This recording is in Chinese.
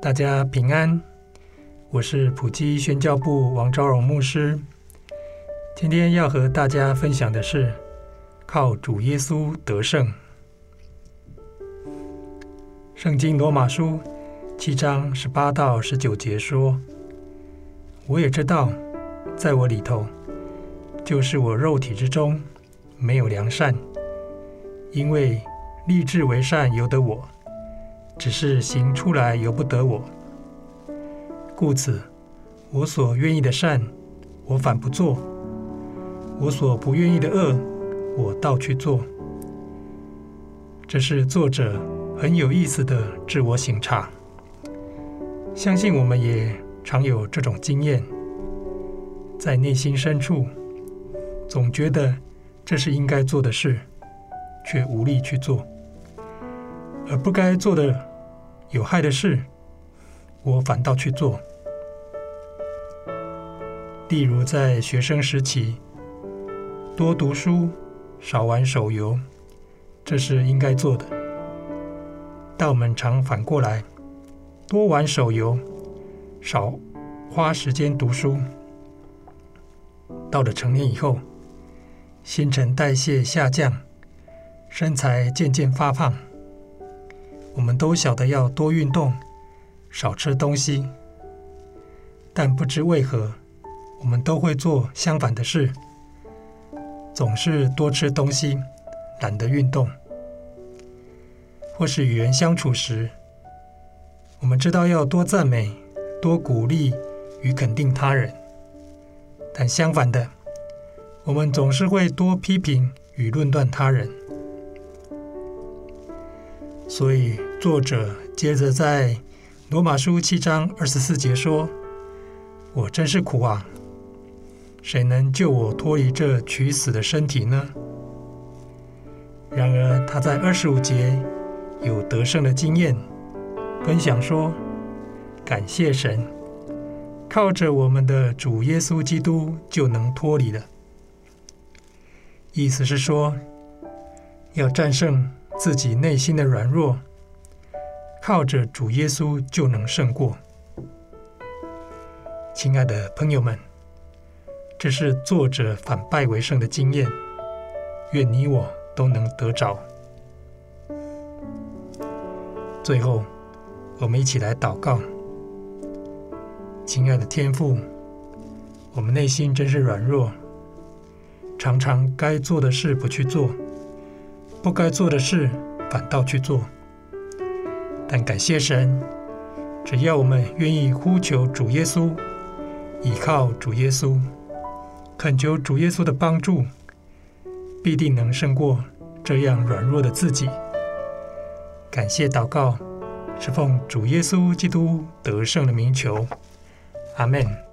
大家平安，我是普基宣教部王昭荣牧师。今天要和大家分享的是靠主耶稣得胜。圣经罗马书七章十八到十九节说：“我也知道，在我里头，就是我肉体之中没有良善，因为立志为善由得我。”只是行出来由不得我，故此我所愿意的善，我反不做；我所不愿意的恶，我倒去做。这是作者很有意思的自我省察。相信我们也常有这种经验，在内心深处总觉得这是应该做的事，却无力去做，而不该做的。有害的事，我反倒去做。例如在学生时期，多读书，少玩手游，这是应该做的。但我们常反过来，多玩手游，少花时间读书。到了成年以后，新陈代谢下降，身材渐渐发胖。我们都晓得要多运动，少吃东西，但不知为何，我们都会做相反的事，总是多吃东西，懒得运动。或是与人相处时，我们知道要多赞美、多鼓励与肯定他人，但相反的，我们总是会多批评与论断他人。所以，作者接着在罗马书七章二十四节说：“我真是苦啊！谁能救我脱离这取死的身体呢？”然而，他在二十五节有得胜的经验，分享说：“感谢神，靠着我们的主耶稣基督就能脱离了。”意思是说，要战胜。自己内心的软弱，靠着主耶稣就能胜过。亲爱的朋友们，这是作者反败为胜的经验，愿你我都能得着。最后，我们一起来祷告：亲爱的天父，我们内心真是软弱，常常该做的事不去做。不该做的事，反倒去做。但感谢神，只要我们愿意呼求主耶稣，倚靠主耶稣，恳求主耶稣的帮助，必定能胜过这样软弱的自己。感谢祷告，是奉主耶稣基督得胜的名求。阿门。